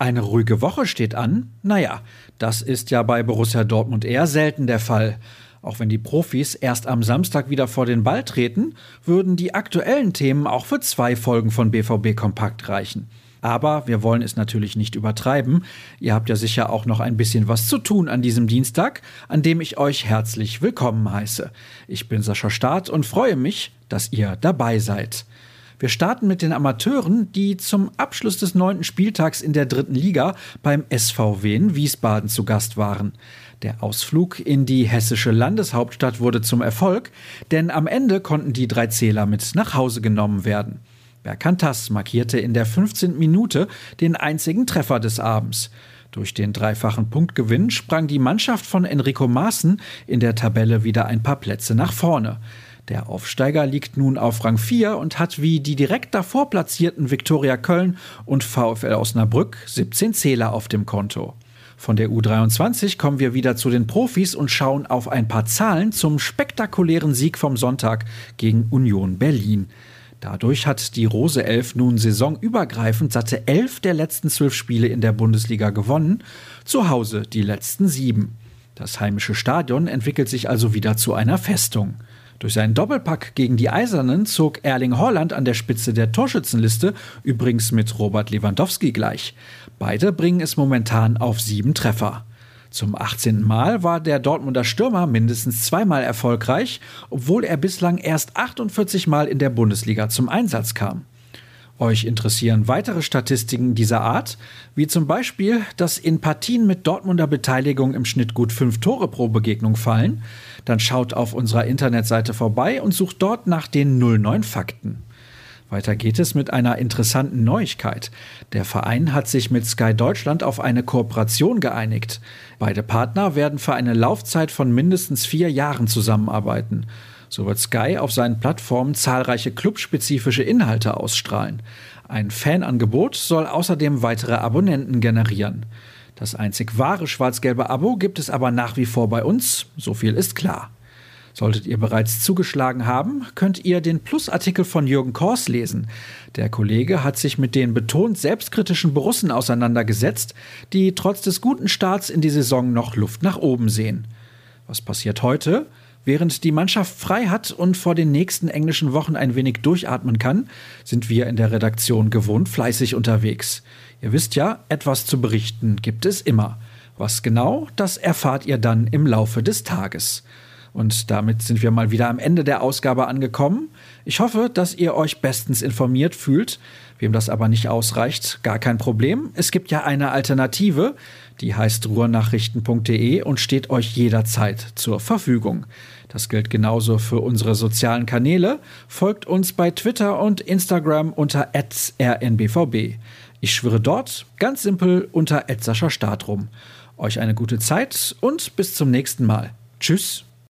Eine ruhige Woche steht an? Naja, das ist ja bei Borussia Dortmund eher selten der Fall. Auch wenn die Profis erst am Samstag wieder vor den Ball treten, würden die aktuellen Themen auch für zwei Folgen von BVB Kompakt reichen. Aber wir wollen es natürlich nicht übertreiben. Ihr habt ja sicher auch noch ein bisschen was zu tun an diesem Dienstag, an dem ich euch herzlich willkommen heiße. Ich bin Sascha Staat und freue mich, dass ihr dabei seid. Wir starten mit den Amateuren, die zum Abschluss des neunten Spieltags in der dritten Liga beim SVW in Wiesbaden zu Gast waren. Der Ausflug in die hessische Landeshauptstadt wurde zum Erfolg, denn am Ende konnten die drei Zähler mit nach Hause genommen werden. Berkantas markierte in der 15. Minute den einzigen Treffer des Abends. Durch den dreifachen Punktgewinn sprang die Mannschaft von Enrico Maaßen in der Tabelle wieder ein paar Plätze nach vorne. Der Aufsteiger liegt nun auf Rang 4 und hat wie die direkt davor platzierten Viktoria Köln und VfL Osnabrück 17 Zähler auf dem Konto. Von der U23 kommen wir wieder zu den Profis und schauen auf ein paar Zahlen zum spektakulären Sieg vom Sonntag gegen Union Berlin. Dadurch hat die Rose Elf nun saisonübergreifend satte elf der letzten zwölf Spiele in der Bundesliga gewonnen, zu Hause die letzten sieben. Das heimische Stadion entwickelt sich also wieder zu einer Festung. Durch seinen Doppelpack gegen die Eisernen zog Erling Holland an der Spitze der Torschützenliste, übrigens mit Robert Lewandowski gleich. Beide bringen es momentan auf sieben Treffer. Zum 18. Mal war der Dortmunder Stürmer mindestens zweimal erfolgreich, obwohl er bislang erst 48 Mal in der Bundesliga zum Einsatz kam. Euch interessieren weitere Statistiken dieser Art, wie zum Beispiel, dass in Partien mit Dortmunder Beteiligung im Schnitt gut fünf Tore pro Begegnung fallen? Dann schaut auf unserer Internetseite vorbei und sucht dort nach den 09 Fakten. Weiter geht es mit einer interessanten Neuigkeit. Der Verein hat sich mit Sky Deutschland auf eine Kooperation geeinigt. Beide Partner werden für eine Laufzeit von mindestens vier Jahren zusammenarbeiten. So wird Sky auf seinen Plattformen zahlreiche clubspezifische Inhalte ausstrahlen. Ein Fanangebot soll außerdem weitere Abonnenten generieren. Das einzig wahre schwarz-gelbe Abo gibt es aber nach wie vor bei uns, so viel ist klar. Solltet ihr bereits zugeschlagen haben, könnt ihr den Plusartikel von Jürgen Kors lesen. Der Kollege hat sich mit den betont selbstkritischen Borussen auseinandergesetzt, die trotz des guten Starts in die Saison noch Luft nach oben sehen. Was passiert heute? Während die Mannschaft frei hat und vor den nächsten englischen Wochen ein wenig durchatmen kann, sind wir in der Redaktion gewohnt fleißig unterwegs. Ihr wisst ja, etwas zu berichten gibt es immer. Was genau, das erfahrt ihr dann im Laufe des Tages. Und damit sind wir mal wieder am Ende der Ausgabe angekommen. Ich hoffe, dass ihr euch bestens informiert fühlt. Wem das aber nicht ausreicht, gar kein Problem. Es gibt ja eine Alternative, die heißt ruhrnachrichten.de und steht euch jederzeit zur Verfügung. Das gilt genauso für unsere sozialen Kanäle. Folgt uns bei Twitter und Instagram unter rnbvb. Ich schwöre dort ganz simpel unter Start rum. Euch eine gute Zeit und bis zum nächsten Mal. Tschüss.